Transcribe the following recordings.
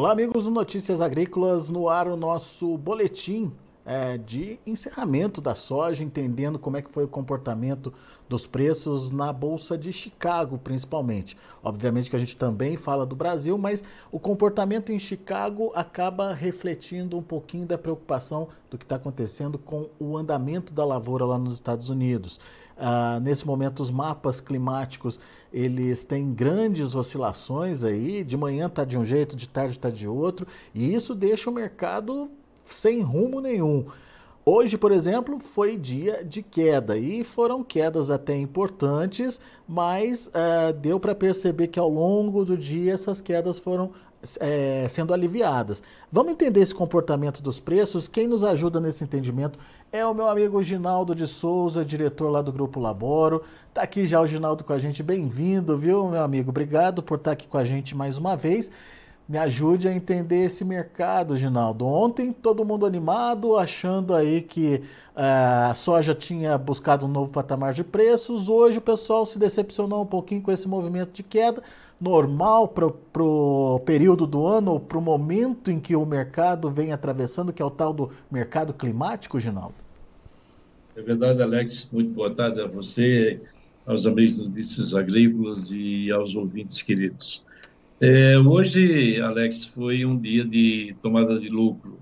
Olá, amigos do Notícias Agrícolas, no ar o nosso boletim é, de encerramento da soja, entendendo como é que foi o comportamento dos preços na Bolsa de Chicago, principalmente. Obviamente que a gente também fala do Brasil, mas o comportamento em Chicago acaba refletindo um pouquinho da preocupação do que está acontecendo com o andamento da lavoura lá nos Estados Unidos. Uh, nesse momento, os mapas climáticos eles têm grandes oscilações aí. De manhã está de um jeito, de tarde está de outro, e isso deixa o mercado sem rumo nenhum. Hoje, por exemplo, foi dia de queda e foram quedas até importantes, mas uh, deu para perceber que ao longo do dia essas quedas foram é, sendo aliviadas. Vamos entender esse comportamento dos preços. Quem nos ajuda nesse entendimento é o meu amigo Ginaldo de Souza, diretor lá do Grupo Laboro. Tá aqui já o Ginaldo com a gente. Bem-vindo, viu, meu amigo? Obrigado por estar aqui com a gente mais uma vez. Me ajude a entender esse mercado, Ginaldo. Ontem todo mundo animado, achando aí que uh, a soja tinha buscado um novo patamar de preços. Hoje o pessoal se decepcionou um pouquinho com esse movimento de queda normal para o período do ano, ou para o momento em que o mercado vem atravessando, que é o tal do mercado climático, Ginaldo? É verdade, Alex. Muito boa tarde a você, aos amigos Notícias Agrícolas e aos ouvintes queridos. É, hoje, Alex, foi um dia de tomada de lucro.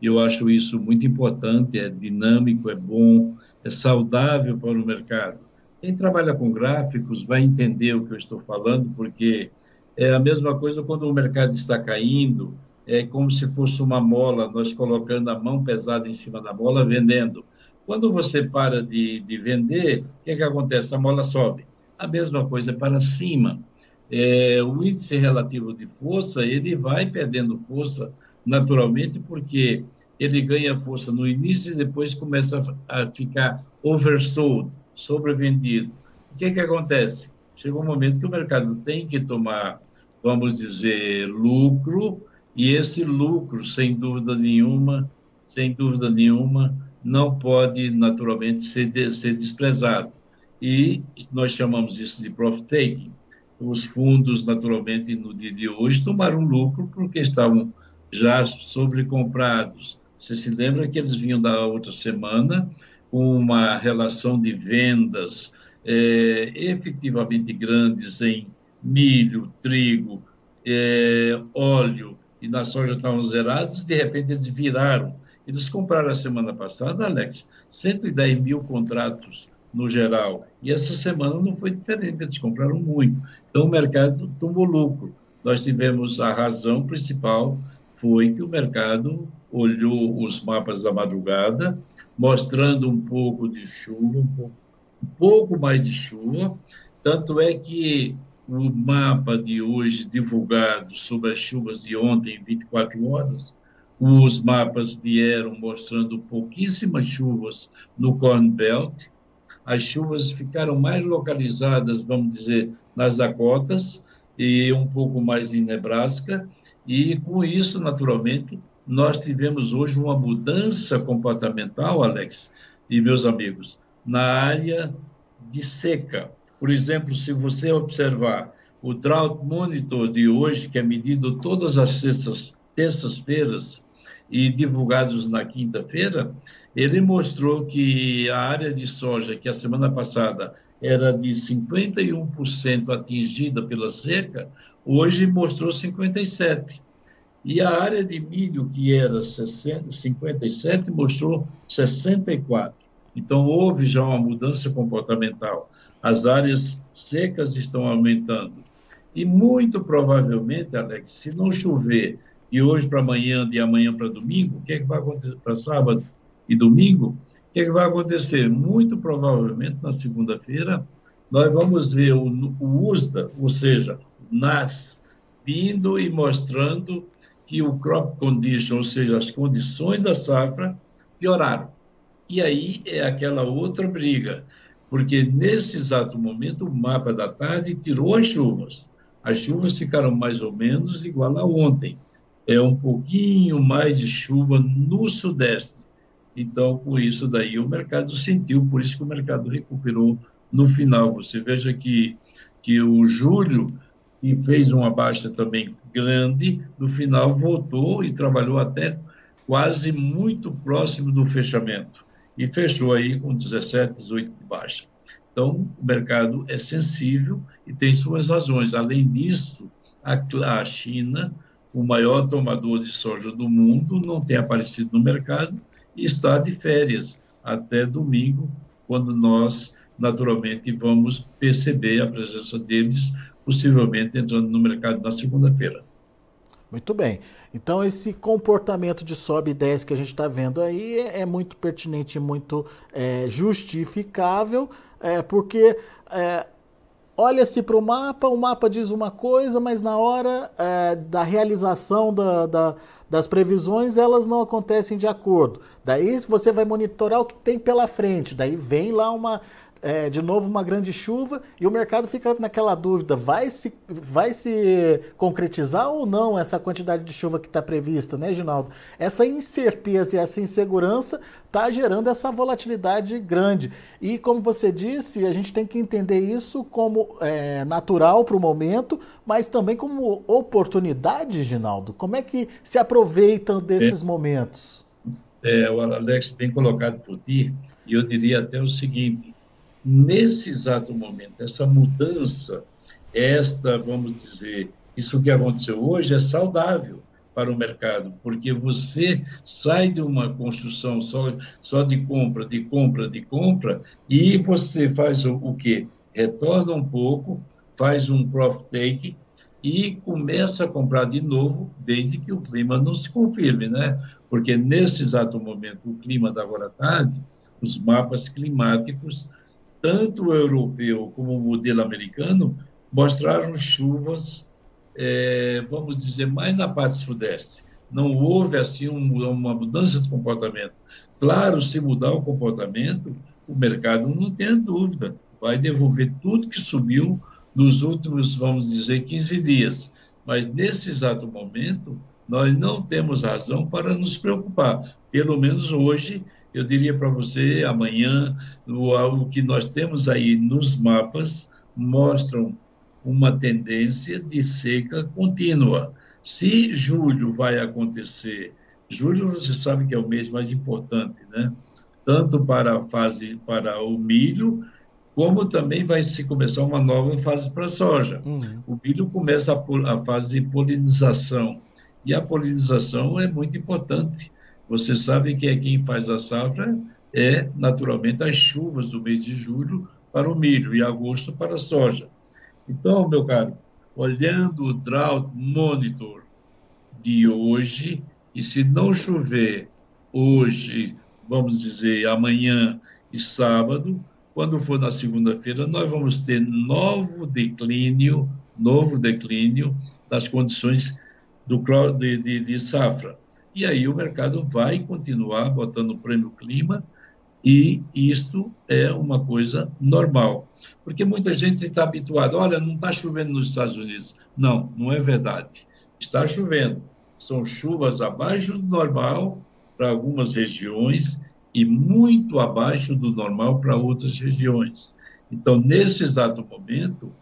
Eu acho isso muito importante, é dinâmico, é bom, é saudável para o mercado. Quem trabalha com gráficos vai entender o que eu estou falando, porque é a mesma coisa quando o mercado está caindo, é como se fosse uma mola, nós colocando a mão pesada em cima da mola, vendendo. Quando você para de, de vender, o que, que acontece? A mola sobe. A mesma coisa para cima. É, o índice relativo de força, ele vai perdendo força naturalmente, porque ele ganha força no início e depois começa a ficar oversold, sobrevendido. O que, é que acontece? Chega um momento que o mercado tem que tomar, vamos dizer, lucro, e esse lucro, sem dúvida nenhuma, sem dúvida nenhuma, não pode naturalmente ser, de, ser desprezado. E nós chamamos isso de profit taking. Os fundos, naturalmente, no dia de hoje, tomaram lucro porque estavam já sobrecomprados você se lembra que eles vinham da outra semana uma relação de vendas é, efetivamente grandes em milho, trigo, é, óleo e na soja estavam zerados, de repente eles viraram. Eles compraram a semana passada, Alex, 110 mil contratos no geral. E essa semana não foi diferente, eles compraram muito. Então o mercado tomou lucro. Nós tivemos a razão principal foi que o mercado olhou os mapas da madrugada, mostrando um pouco de chuva, um pouco, um pouco mais de chuva. Tanto é que o mapa de hoje divulgado sobre as chuvas de ontem, 24 horas, os mapas vieram mostrando pouquíssimas chuvas no Corn Belt. As chuvas ficaram mais localizadas, vamos dizer, nas Dakotas e um pouco mais em Nebraska. E com isso, naturalmente, nós tivemos hoje uma mudança comportamental, Alex e meus amigos, na área de seca. Por exemplo, se você observar o Drought Monitor de hoje, que é medido todas as terças-feiras e divulgados na quinta-feira, ele mostrou que a área de soja, que a semana passada era de 51% atingida pela seca, hoje mostrou 57%. E a área de milho, que era 60, 57, mostrou 64. Então, houve já uma mudança comportamental. As áreas secas estão aumentando. E muito provavelmente, Alex, se não chover de hoje para amanhã, de amanhã para domingo, o que é que vai acontecer para sábado e domingo? O que é que vai acontecer? Muito provavelmente, na segunda-feira, nós vamos ver o, o USDA, ou seja, NAS, vindo e mostrando que o crop condition, ou seja, as condições da safra, pioraram. E aí é aquela outra briga, porque nesse exato momento o mapa da tarde tirou as chuvas. As chuvas ficaram mais ou menos igual a ontem. É um pouquinho mais de chuva no sudeste. Então, com isso daí o mercado sentiu, por isso que o mercado recuperou no final. Você veja que, que o julho e fez uma baixa também grande, no final voltou e trabalhou até quase muito próximo do fechamento e fechou aí com 17, 18 de baixa. Então, o mercado é sensível e tem suas razões. Além disso, a, China, o maior tomador de soja do mundo, não tem aparecido no mercado e está de férias até domingo, quando nós, naturalmente, vamos perceber a presença deles, possivelmente entrando no mercado na segunda-feira. Muito bem. Então, esse comportamento de sobe e desce que a gente está vendo aí é, é, muito pertinente, muito é, justificável, é, porque é, olha-se para o mapa, o mapa diz uma coisa, mas na hora é, da realização da, da, das previsões, elas não acontecem de acordo. Daí você vai monitorar o que tem pela frente, daí vem lá uma é, de novo uma grande chuva e o mercado fica naquela dúvida: vai se, vai se concretizar ou não essa quantidade de chuva que está prevista, né, Ginaldo? Essa incerteza e essa insegurança está gerando essa volatilidade grande. E como você disse, a gente tem que entender isso como é, natural para o momento, mas também como oportunidade, Ginaldo. Como é que se aproveitam desses é, momentos? É, o Alex, bem colocado por ti, e eu diria até o seguinte nesse exato momento, essa mudança, esta, vamos dizer, isso que aconteceu hoje é saudável para o mercado, porque você sai de uma construção só, só de compra, de compra, de compra, e você faz o, o quê? Retorna um pouco, faz um profit take e começa a comprar de novo, desde que o clima não se confirme, né? Porque nesse exato momento, o clima da agora tarde, os mapas climáticos tanto o europeu como o modelo americano mostraram chuvas, é, vamos dizer, mais na parte sudeste. Não houve assim um, uma mudança de comportamento. Claro, se mudar o comportamento, o mercado não tem dúvida, vai devolver tudo que subiu nos últimos, vamos dizer, 15 dias. Mas nesse exato momento, nós não temos razão para nos preocupar. Pelo menos hoje, eu diria para você, amanhã, o, o que nós temos aí nos mapas mostram uma tendência de seca contínua. Se julho vai acontecer, julho você sabe que é o mês mais importante, né? Tanto para a fase para o milho, como também vai se começar uma nova fase para a soja. Uhum. O milho começa a, a fase de polinização e a polinização é muito importante você sabe que é quem faz a safra é, naturalmente, as chuvas do mês de julho para o milho e agosto para a soja. Então, meu caro, olhando o drought monitor de hoje, e se não chover hoje, vamos dizer, amanhã e sábado, quando for na segunda-feira, nós vamos ter novo declínio, novo declínio das condições do, de, de, de safra e aí o mercado vai continuar botando o prêmio clima e isto é uma coisa normal. Porque muita gente está habituada, olha, não está chovendo nos Estados Unidos. Não, não é verdade. Está chovendo. São chuvas abaixo do normal para algumas regiões e muito abaixo do normal para outras regiões. Então, nesse exato momento,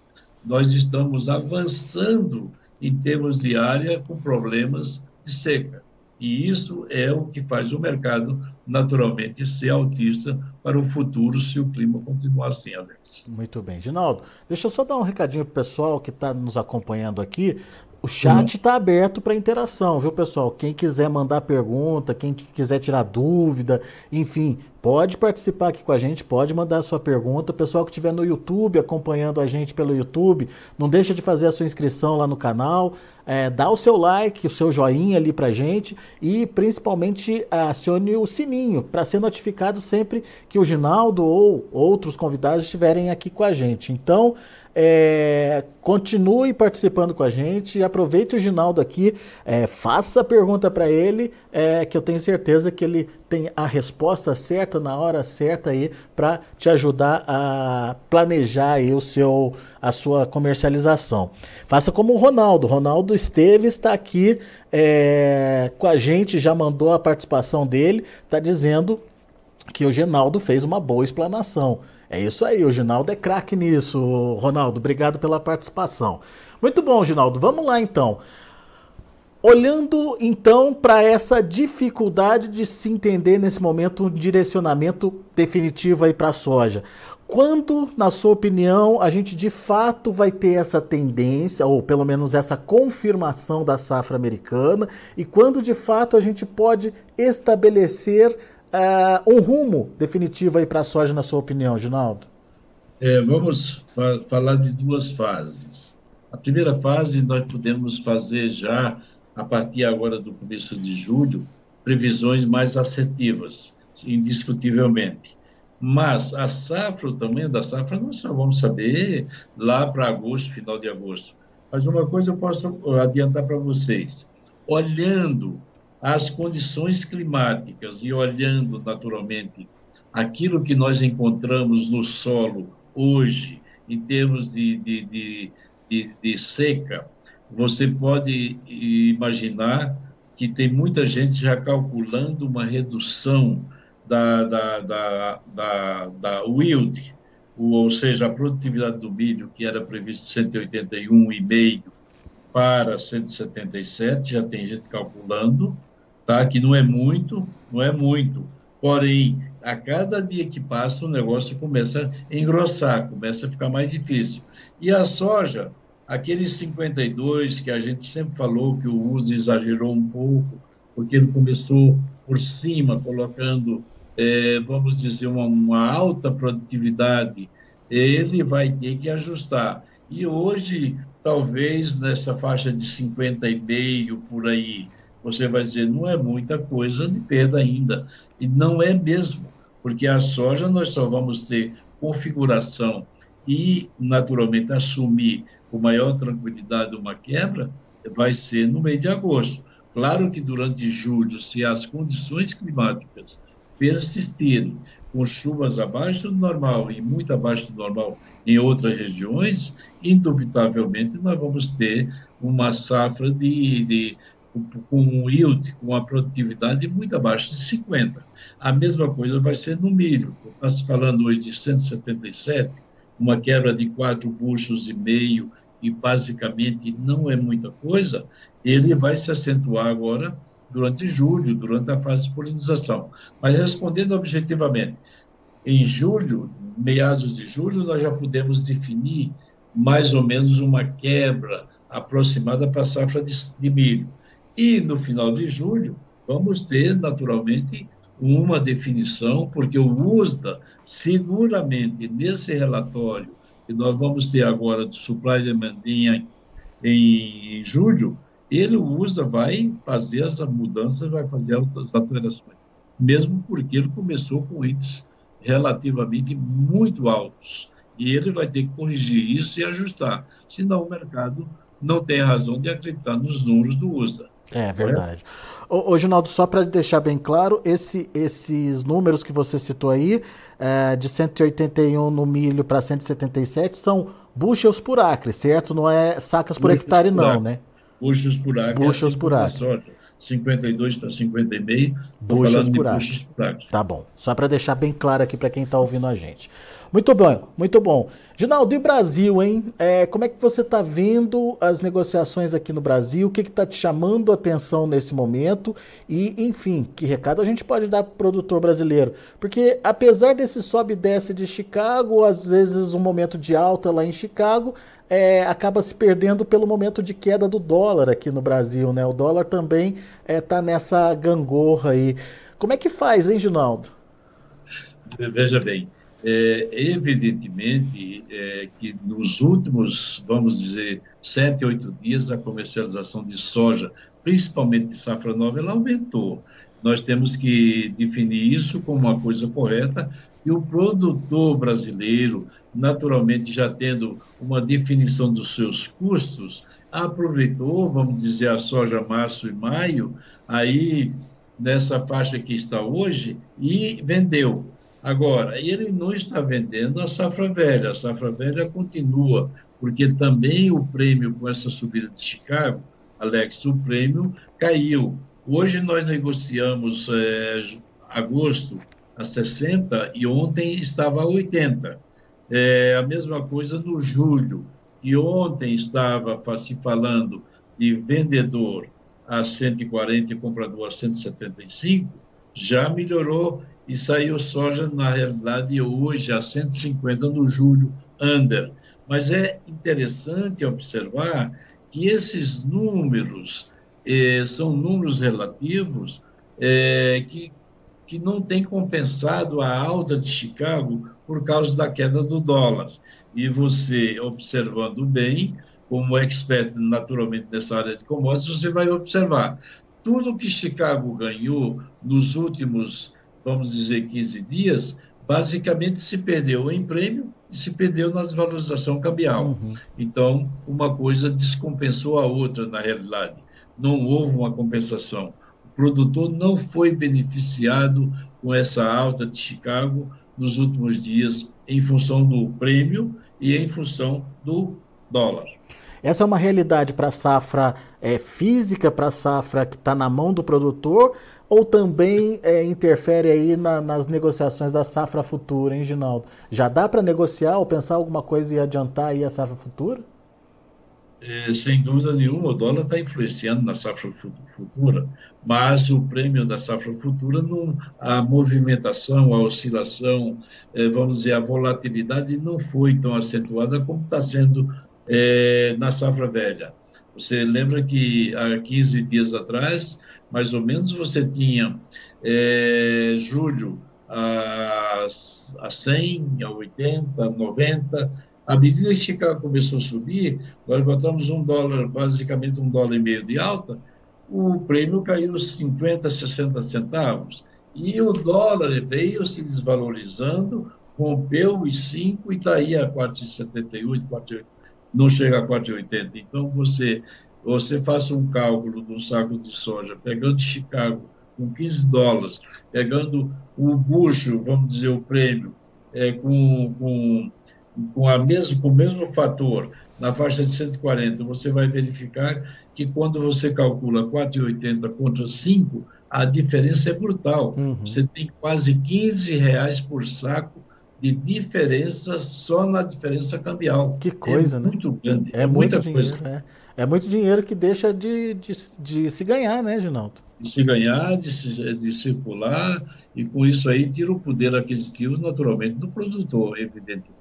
nós estamos avançando em termos de área com problemas de seca. E isso é o que faz o mercado, naturalmente, ser autista para o futuro, se o clima continuar assim, Alex. Muito bem. Ginaldo, deixa eu só dar um recadinho para o pessoal que está nos acompanhando aqui. O chat está uhum. aberto para interação, viu, pessoal? Quem quiser mandar pergunta, quem quiser tirar dúvida, enfim, pode participar aqui com a gente, pode mandar a sua pergunta. O pessoal que estiver no YouTube, acompanhando a gente pelo YouTube, não deixa de fazer a sua inscrição lá no canal, é, dá o seu like, o seu joinha ali para gente e principalmente acione o sininho para ser notificado sempre que o Ginaldo ou outros convidados estiverem aqui com a gente. Então, é, continue participando com a gente. Aproveite o Ginaldo aqui, é, faça a pergunta para ele, é, que eu tenho certeza que ele tem a resposta certa na hora certa aí para te ajudar a planejar aí o seu, a sua comercialização. Faça como o Ronaldo. Ronaldo Esteves está aqui é, com a gente, já mandou a participação dele, está dizendo que o Ginaldo fez uma boa explanação. É isso aí, o Ginaldo é craque nisso, Ronaldo. Obrigado pela participação. Muito bom, Ginaldo. Vamos lá então. Olhando então para essa dificuldade de se entender nesse momento um direcionamento definitivo aí para a soja, quando, na sua opinião, a gente de fato vai ter essa tendência, ou pelo menos essa confirmação da safra americana, e quando de fato a gente pode estabelecer uh, um rumo definitivo aí para a soja, na sua opinião, Ginaldo? É, vamos fa falar de duas fases. A primeira fase nós podemos fazer já, a partir agora do começo de julho, previsões mais assertivas, indiscutivelmente. Mas a safra, o tamanho da safra, nós só vamos saber lá para agosto, final de agosto. Mas uma coisa eu posso adiantar para vocês. Olhando as condições climáticas e olhando, naturalmente, aquilo que nós encontramos no solo hoje, em termos de, de, de, de, de seca, você pode imaginar que tem muita gente já calculando uma redução da, da, da, da, da yield, ou seja, a produtividade do milho, que era previsto 181,5 para 177, já tem gente calculando, tá? que não é muito, não é muito. Porém, a cada dia que passa, o negócio começa a engrossar, começa a ficar mais difícil. E a soja, aqueles 52 que a gente sempre falou que o uso exagerou um pouco, porque ele começou por cima, colocando é, vamos dizer, uma, uma, alta produtividade, ele vai ter que ajustar. E hoje, talvez nessa faixa de 50,5 por aí, você vai dizer, não é muita coisa de perda ainda. E não é mesmo, porque a soja nós só vamos ter configuração e, naturalmente, assumir com maior tranquilidade uma quebra, vai ser no mês de agosto. Claro que durante julho, se as condições climáticas persistirem com chuvas abaixo do normal e muito abaixo do normal em outras regiões, indubitavelmente nós vamos ter uma safra de, de com um yield, com uma produtividade muito abaixo de 50. A mesma coisa vai ser no milho. Nós falando hoje de 177, uma quebra de 4 buchos e meio, e basicamente não é muita coisa, ele vai se acentuar agora durante julho, durante a fase de polinização. Mas respondendo objetivamente, em julho, meados de julho, nós já podemos definir mais ou menos uma quebra aproximada para a safra de, de milho. E no final de julho, vamos ter, naturalmente, uma definição, porque o USDA, seguramente, nesse relatório que nós vamos ter agora do Supply Demand em, em julho, ele usa, vai fazer essa mudança, vai fazer as alterações, mesmo porque ele começou com índices relativamente muito altos. E ele vai ter que corrigir isso e ajustar, senão o mercado não tem razão de acreditar nos números do USA. É verdade. É? Ô, ô Ginaldo, só para deixar bem claro, esse, esses números que você citou aí, é, de 181 no milho para 177, são bushels por acre, certo? Não é sacas por hectare, não, né? buchos por acre. Buchos por acre. Soja, 52 para 50,5. Buchos por acre. Por acre. Tá bom. Só para deixar bem claro aqui para quem está ouvindo a gente. Muito bom, muito bom. Ginaldo, e Brasil, hein? É, como é que você está vendo as negociações aqui no Brasil? O que está te chamando a atenção nesse momento? E, enfim, que recado a gente pode dar para o produtor brasileiro? Porque, apesar desse sobe e desce de Chicago, às vezes um momento de alta lá em Chicago, é, acaba se perdendo pelo momento de queda do dólar aqui no Brasil, né? O dólar também está é, nessa gangorra aí. Como é que faz, hein, Ginaldo? Veja bem, é, evidentemente é, que nos últimos, vamos dizer, sete, oito dias, a comercialização de soja, principalmente de safra nova, ela aumentou. Nós temos que definir isso como uma coisa correta e o produtor brasileiro, naturalmente já tendo uma definição dos seus custos, aproveitou, vamos dizer, a soja março e maio, aí nessa faixa que está hoje, e vendeu. Agora, ele não está vendendo a safra velha, a safra velha continua, porque também o prêmio com essa subida de Chicago, Alex, o prêmio caiu. Hoje nós negociamos é, agosto a 60 e ontem estava a 80. É a mesma coisa no julho, que ontem estava se falando de vendedor a 140 e comprador a 175, já melhorou e saiu soja, na realidade, hoje a 150 no julho, under. Mas é interessante observar que esses números eh, são números relativos eh, que, que não têm compensado a alta de Chicago por causa da queda do dólar. E você, observando bem, como expert naturalmente nessa área de commodities, você vai observar tudo que Chicago ganhou nos últimos, vamos dizer, 15 dias, basicamente se perdeu em prêmio e se perdeu na desvalorização cambial. Uhum. Então, uma coisa descompensou a outra, na realidade. Não houve uma compensação. O produtor não foi beneficiado com essa alta de Chicago nos últimos dias, em função do prêmio e em função do dólar. Essa é uma realidade para a safra é, física, para a safra que está na mão do produtor, ou também é, interfere aí na, nas negociações da safra futura, hein, Ginaldo? Já dá para negociar ou pensar alguma coisa e adiantar aí a safra futura? É, sem dúvida nenhuma, o dólar está influenciando na safra futura, mas o prêmio da safra futura, não, a movimentação, a oscilação, é, vamos dizer, a volatilidade não foi tão acentuada como está sendo é, na safra velha. Você lembra que há 15 dias atrás, mais ou menos, você tinha é, julho a, a 100, a 80, a 90. À medida que Chicago começou a subir, nós botamos um dólar, basicamente um dólar e meio de alta, o prêmio caiu 50, 60 centavos. E o dólar veio se desvalorizando, rompeu os 5 e está aí a 4,78, 4,80 não chega a 4,80. Então, você, você faça um cálculo do saco de soja, pegando Chicago com 15 dólares, pegando o bucho, vamos dizer, o prêmio, é, com, com, com, a mesmo, com o mesmo fator, na faixa de 140, você vai verificar que quando você calcula 4,80 contra 5, a diferença é brutal. Uhum. Você tem quase 15 reais por saco de diferença só na diferença cambial. Que coisa, é né? Muito grande. É, é muito dinheiro, coisa. É. é muito dinheiro que deixa de, de, de se ganhar, né, Ginaldo? De se ganhar, de, se, de circular, e com isso aí tira o poder aquisitivo, naturalmente, do produtor, evidentemente.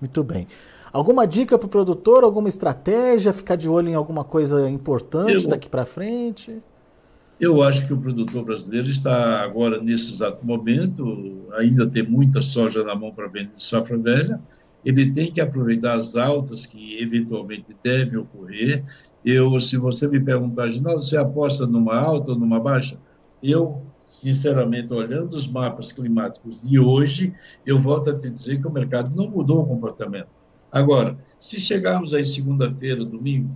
Muito bem. Alguma dica para o produtor, alguma estratégia, ficar de olho em alguma coisa importante Eu... daqui para frente? Eu acho que o produtor brasileiro está agora, nesse exato momento, ainda tem muita soja na mão para vender de safra velha, ele tem que aproveitar as altas que eventualmente devem ocorrer. Eu, se você me perguntar, Ginaldo, você aposta numa alta ou numa baixa? Eu, sinceramente, olhando os mapas climáticos de hoje, eu volto a te dizer que o mercado não mudou o comportamento. Agora, se chegarmos aí segunda-feira, domingo,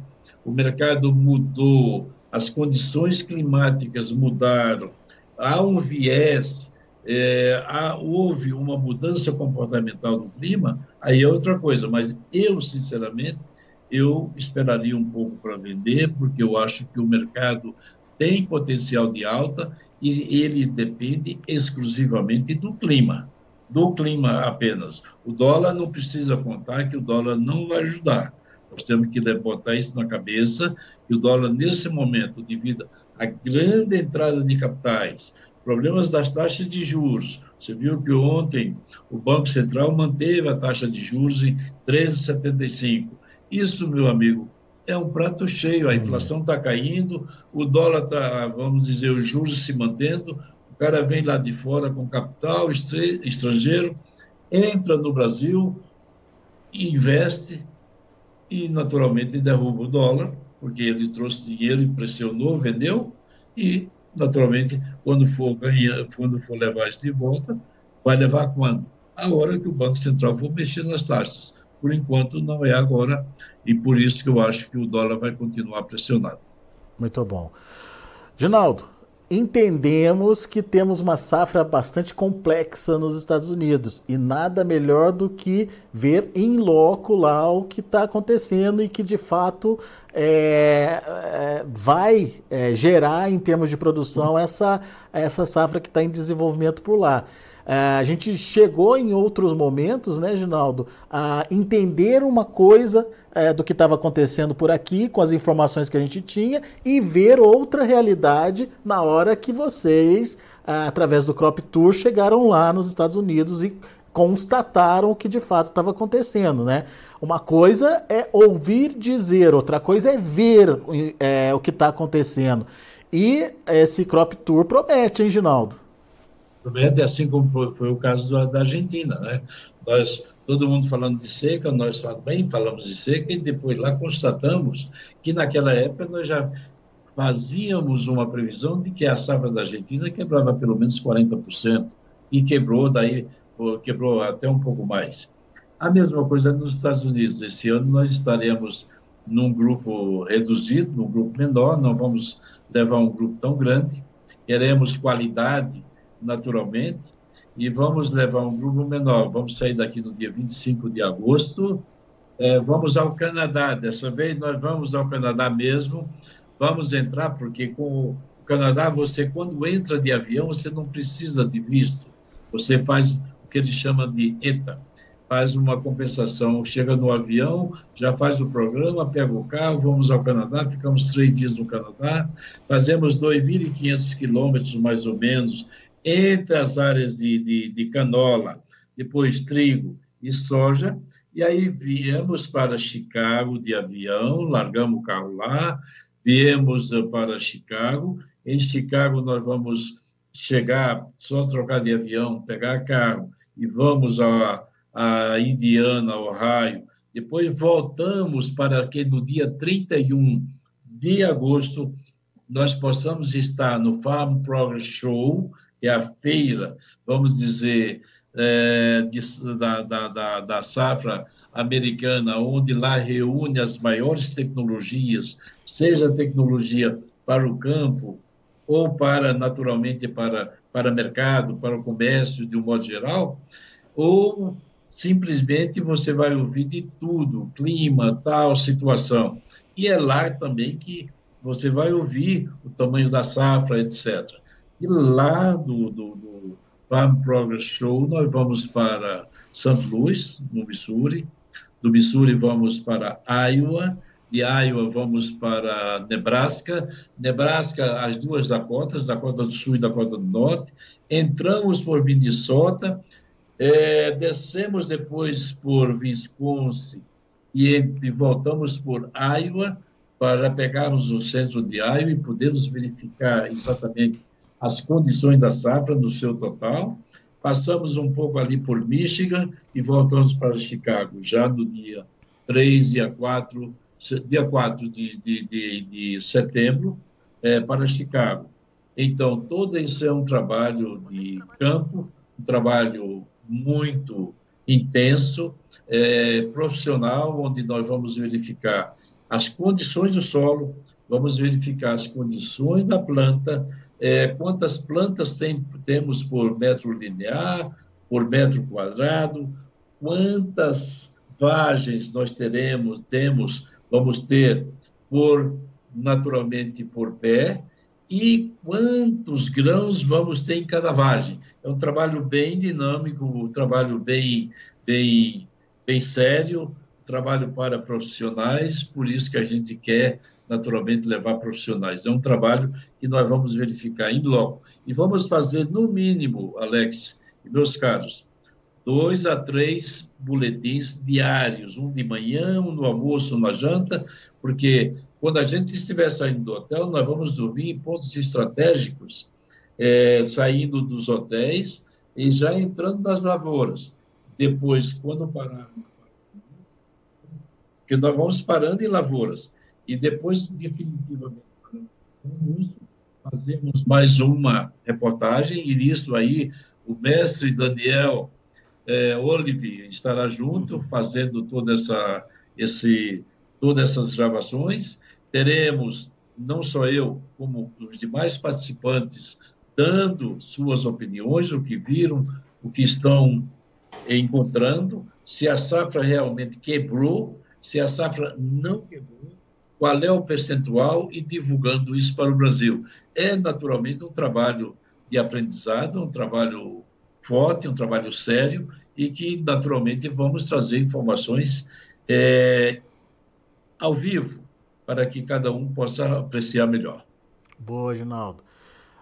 o mercado mudou as condições climáticas mudaram, há um viés, é, há, houve uma mudança comportamental do clima, aí é outra coisa. Mas eu, sinceramente, eu esperaria um pouco para vender, porque eu acho que o mercado tem potencial de alta e ele depende exclusivamente do clima, do clima apenas. O dólar não precisa contar que o dólar não vai ajudar. Nós temos que botar isso na cabeça, que o dólar, nesse momento, devido à grande entrada de capitais, problemas das taxas de juros. Você viu que ontem o Banco Central manteve a taxa de juros em 13,75. Isso, meu amigo, é um prato cheio. A uhum. inflação está caindo, o dólar está, vamos dizer, os juros se mantendo. O cara vem lá de fora com capital estrangeiro, entra no Brasil, investe, e, naturalmente, derruba o dólar, porque ele trouxe dinheiro, impressionou, vendeu, e, naturalmente, quando for ganhar, quando for levar isso de volta, vai levar quando? A hora que o Banco Central for mexer nas taxas. Por enquanto, não é agora, e por isso que eu acho que o dólar vai continuar pressionado. Muito bom. Ginaldo, entendemos que temos uma safra bastante complexa nos Estados Unidos e nada melhor do que ver em loco lá o que está acontecendo e que de fato é, é, vai é, gerar em termos de produção essa, essa safra que está em desenvolvimento por lá. É, a gente chegou em outros momentos, né, Ginaldo, a entender uma coisa é, do que estava acontecendo por aqui, com as informações que a gente tinha, e ver outra realidade na hora que vocês, é, através do Crop Tour, chegaram lá nos Estados Unidos e constataram o que de fato estava acontecendo, né? Uma coisa é ouvir dizer, outra coisa é ver é, o que está acontecendo. E esse crop tour promete, hein, Ginaldo? Promete, assim como foi, foi o caso da Argentina, né? Nós, todo mundo falando de seca, nós também falamos de seca e depois lá constatamos que naquela época nós já fazíamos uma previsão de que a safra da Argentina quebrava pelo menos 40% e quebrou daí quebrou até um pouco mais. A mesma coisa nos Estados Unidos. Esse ano nós estaremos num grupo reduzido, num grupo menor, não vamos levar um grupo tão grande. Queremos qualidade, naturalmente, e vamos levar um grupo menor. Vamos sair daqui no dia 25 de agosto. É, vamos ao Canadá. Dessa vez nós vamos ao Canadá mesmo. Vamos entrar, porque com o Canadá, você, quando entra de avião, você não precisa de visto. Você faz o que eles chamam de ETA faz uma compensação, chega no avião, já faz o programa, pega o carro, vamos ao Canadá, ficamos três dias no Canadá, fazemos 2.500 quilômetros, mais ou menos, entre as áreas de, de, de canola, depois trigo e soja, e aí viemos para Chicago de avião, largamos o carro lá, viemos para Chicago, em Chicago nós vamos chegar, só trocar de avião, pegar carro, e vamos a a Indiana, Ohio. Depois voltamos para que no dia 31 de agosto nós possamos estar no Farm Progress Show, é a feira, vamos dizer, é, de, da, da, da, da safra americana, onde lá reúne as maiores tecnologias, seja tecnologia para o campo ou para, naturalmente, para, para mercado, para o comércio de um modo geral, ou simplesmente você vai ouvir de tudo, clima, tal, situação. E é lá também que você vai ouvir o tamanho da safra, etc. E lá do, do, do Farm Progress Show, nós vamos para St. Louis, no Missouri. Do Missouri vamos para Iowa. De Iowa vamos para Nebraska. Nebraska, as duas Dakotas, Dakota do Sul e Dakota do Norte. Entramos por Minnesota é, descemos depois por Wisconsin e, e voltamos por Iowa para pegarmos o centro de Iowa e podermos verificar exatamente as condições da safra no seu total. Passamos um pouco ali por Michigan e voltamos para Chicago, já no dia 3 e 4, dia 4 de, de, de, de setembro, é, para Chicago. Então, todo isso é um trabalho de campo, um trabalho muito intenso, é, profissional, onde nós vamos verificar as condições do solo, vamos verificar as condições da planta, é, quantas plantas tem, temos por metro linear, por metro quadrado, quantas vagens nós teremos, temos, vamos ter por naturalmente por pé, e quantos grãos vamos ter em cada vagem. É um trabalho bem dinâmico, um trabalho bem, bem, bem sério, um trabalho para profissionais, por isso que a gente quer naturalmente levar profissionais. É um trabalho que nós vamos verificar em loco. E vamos fazer, no mínimo, Alex e meus caros, dois a três boletins diários, um de manhã, um no almoço, um na janta, porque quando a gente estiver saindo do hotel, nós vamos dormir em pontos estratégicos, é, saindo dos hotéis e já entrando nas lavouras. Depois, quando parar, que nós vamos parando em lavouras e depois definitivamente fazemos mais uma reportagem e nisso aí o mestre Daniel é, Olive estará junto fazendo toda essa esse todas essas gravações. Teremos, não só eu, como os demais participantes, dando suas opiniões, o que viram, o que estão encontrando, se a safra realmente quebrou, se a safra não quebrou, qual é o percentual e divulgando isso para o Brasil. É naturalmente um trabalho de aprendizado, um trabalho forte, um trabalho sério e que, naturalmente, vamos trazer informações é, ao vivo para que cada um possa apreciar melhor. Boa, Ginaldo.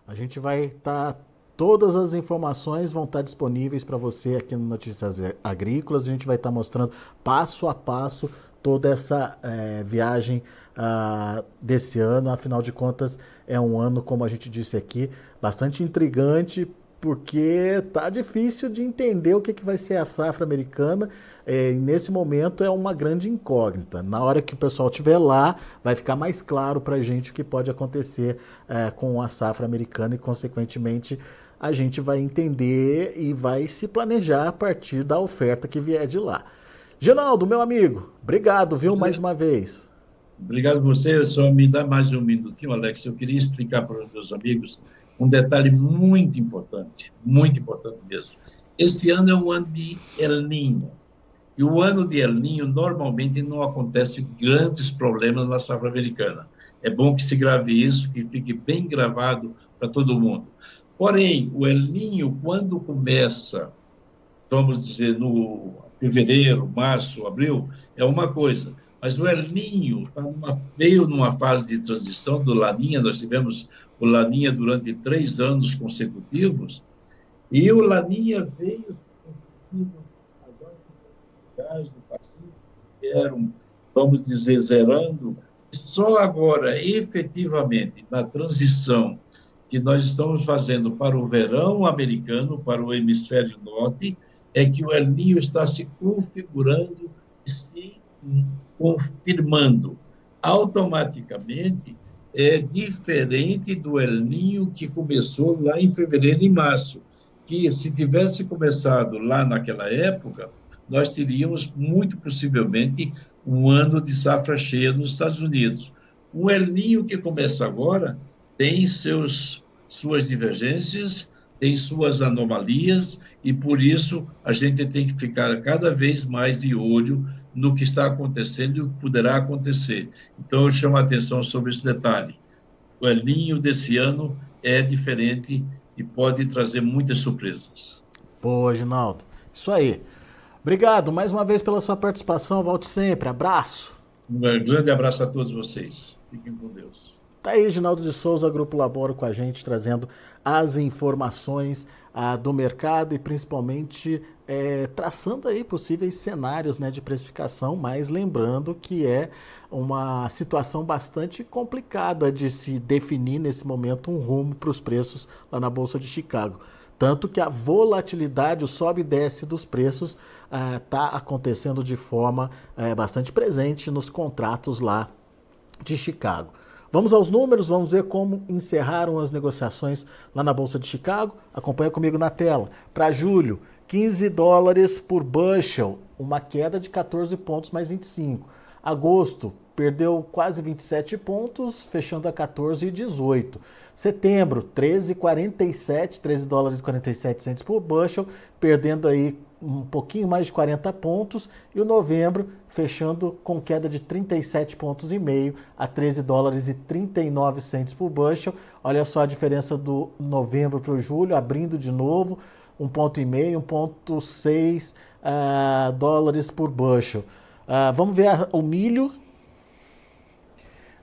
A gente vai estar. Tá, todas as informações vão estar tá disponíveis para você aqui no Notícias Agrícolas. A gente vai estar tá mostrando passo a passo toda essa é, viagem uh, desse ano. Afinal de contas, é um ano, como a gente disse aqui, bastante intrigante porque tá difícil de entender o que, que vai ser a safra americana. É, e nesse momento é uma grande incógnita. Na hora que o pessoal estiver lá, vai ficar mais claro para a gente o que pode acontecer é, com a safra americana e, consequentemente, a gente vai entender e vai se planejar a partir da oferta que vier de lá. Geraldo, meu amigo, obrigado, viu, mais uma vez. Obrigado você. Só me dá mais um minutinho, Alex. Eu queria explicar para os meus amigos um detalhe muito importante, muito importante mesmo. Esse ano é um ano de El Ninho. E o ano de El Ninho normalmente não acontece grandes problemas na safra americana. É bom que se grave isso, que fique bem gravado para todo mundo. Porém, o El Ninho, quando começa, vamos dizer, no fevereiro, março, abril, é uma coisa. Mas o El Ninho tá numa, veio numa fase de transição do Laninha, nós tivemos o Laninha durante três anos consecutivos, e o Laninha veio as horas do Pacífico que eram, vamos dizer, zerando, só agora, efetivamente, na transição que nós estamos fazendo para o verão americano, para o hemisfério norte, é que o El Ninho está se configurando e se confirmando. Automaticamente, é diferente do El Ninho que começou lá em fevereiro e março, que se tivesse começado lá naquela época, nós teríamos muito possivelmente um ano de safra cheia nos Estados Unidos. O El Ninho que começa agora tem seus, suas divergências, tem suas anomalias, e por isso a gente tem que ficar cada vez mais de olho no que está acontecendo e o que poderá acontecer. Então, eu chamo a atenção sobre esse detalhe. O El Ninho desse ano é diferente e pode trazer muitas surpresas. Boa, Ginaldo. Isso aí. Obrigado mais uma vez pela sua participação. Volte sempre. Abraço. Um grande abraço a todos vocês. Fiquem com Deus. Tá aí, Ginaldo de Souza, Grupo Laboro, com a gente, trazendo as informações ah, do mercado e principalmente é, traçando aí possíveis cenários né, de precificação, mas lembrando que é uma situação bastante complicada de se definir nesse momento um rumo para os preços lá na Bolsa de Chicago. Tanto que a volatilidade, o sobe e desce dos preços, está ah, acontecendo de forma é, bastante presente nos contratos lá de Chicago. Vamos aos números, vamos ver como encerraram as negociações lá na Bolsa de Chicago. Acompanha comigo na tela. Para julho, 15 dólares por bushel, uma queda de 14 pontos mais 25. Agosto, perdeu quase 27 pontos, fechando a 14,18. Setembro, 13,47, 13 dólares e 47 por bushel, perdendo aí um pouquinho mais de 40 pontos. E o novembro, fechando com queda de 37 pontos e meio a 13 dólares e 39 centes por bushel. Olha só a diferença do novembro para o julho, abrindo de novo, um ponto e meio, 1,6 uh, dólares por bushel. Uh, vamos ver a, o milho,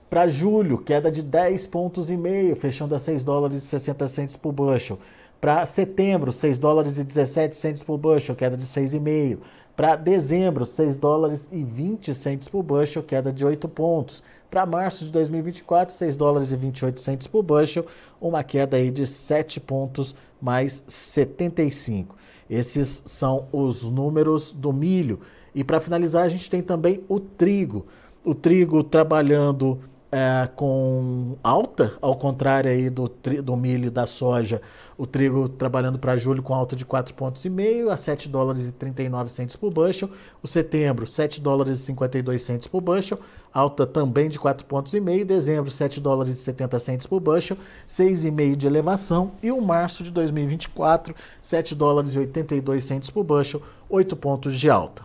para julho, queda de 10 pontos e meio, fechando a 6 dólares e 60 centes por bushel. Para setembro, 6 dólares e 17 centes por bushel, queda de 6,5. Para dezembro, 6 dólares e 20 centes por bushel, queda de 8 pontos. Para março de 2024, 6 dólares e 28 centes por bushel, uma queda aí de 7 pontos mais 75. Esses são os números do milho. E para finalizar, a gente tem também o trigo. O trigo trabalhando é, com alta, ao contrário aí do, do milho e da soja, o trigo trabalhando para julho com alta de 4,5 pontos a 7 dólares e 39 centos por bushel, o setembro 7 dólares e 52 centos por bushel, alta também de 4 pontos dezembro 7 dólares e 70 centos por bushel, 6,5 de elevação. E o março de 2024 7 dólares e 82 centos por bushel, 8 pontos de alta.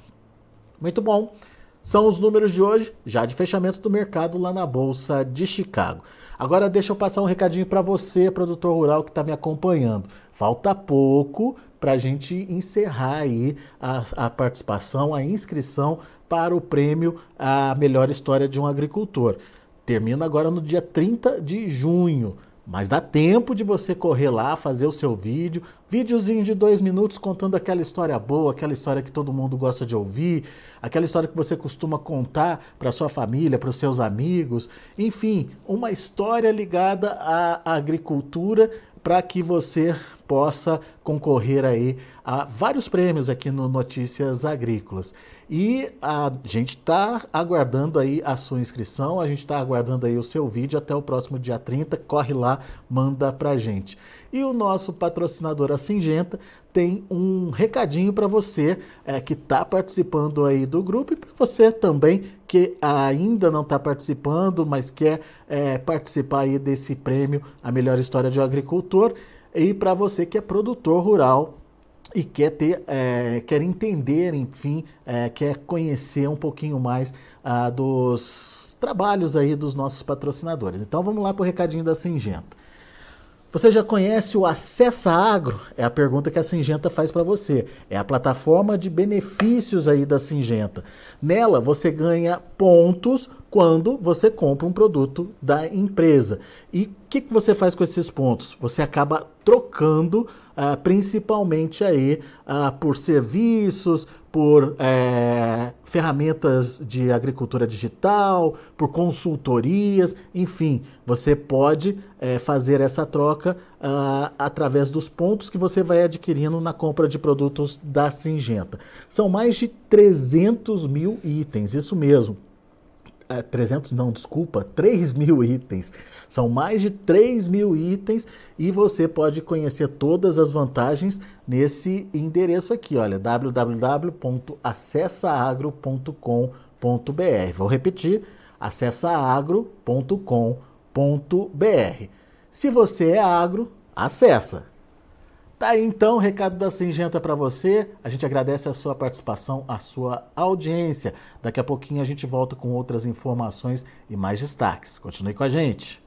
Muito bom. São os números de hoje, já de fechamento do mercado lá na Bolsa de Chicago. Agora deixa eu passar um recadinho para você, produtor rural que está me acompanhando. Falta pouco para a gente encerrar aí a, a, participação, a inscrição para o prêmio A Melhor História de um Agricultor. Termina agora no dia 30 de junho. Mas dá tempo de você correr lá, fazer o seu vídeo, videozinho de dois minutos contando aquela história boa, aquela história que todo mundo gosta de ouvir, aquela história que você costuma contar para sua família, para os seus amigos, enfim, uma história ligada à agricultura para que você possa concorrer aí vários prêmios aqui no Notícias Agrícolas. E a gente está aguardando aí a sua inscrição, a gente está aguardando aí o seu vídeo até o próximo dia 30. Corre lá, manda pra gente. E o nosso patrocinador, a Singenta, tem um recadinho para você é, que está participando aí do grupo e para você também que ainda não está participando, mas quer é, participar aí desse prêmio A Melhor História de um Agricultor. E para você que é produtor rural e quer ter, é, quer entender, enfim, é, quer conhecer um pouquinho mais ah, dos trabalhos aí dos nossos patrocinadores. Então vamos lá para o recadinho da Singenta. Você já conhece o Acessa Agro? É a pergunta que a Singenta faz para você. É a plataforma de benefícios aí da Singenta. Nela você ganha pontos quando você compra um produto da empresa. E o que, que você faz com esses pontos? Você acaba trocando uh, principalmente aí uh, por serviços, por é, ferramentas de agricultura digital, por consultorias, enfim, você pode é, fazer essa troca uh, através dos pontos que você vai adquirindo na compra de produtos da Singenta. São mais de 300 mil itens, isso mesmo é, 300 não, desculpa, 3 mil itens. São mais de 3 mil itens e você pode conhecer todas as vantagens nesse endereço aqui, olha, www.acessaagro.com.br. Vou repetir, acessaagro.com.br. Se você é agro, acessa Tá aí então o recado da Singenta para você. A gente agradece a sua participação, a sua audiência. Daqui a pouquinho a gente volta com outras informações e mais destaques. Continue com a gente.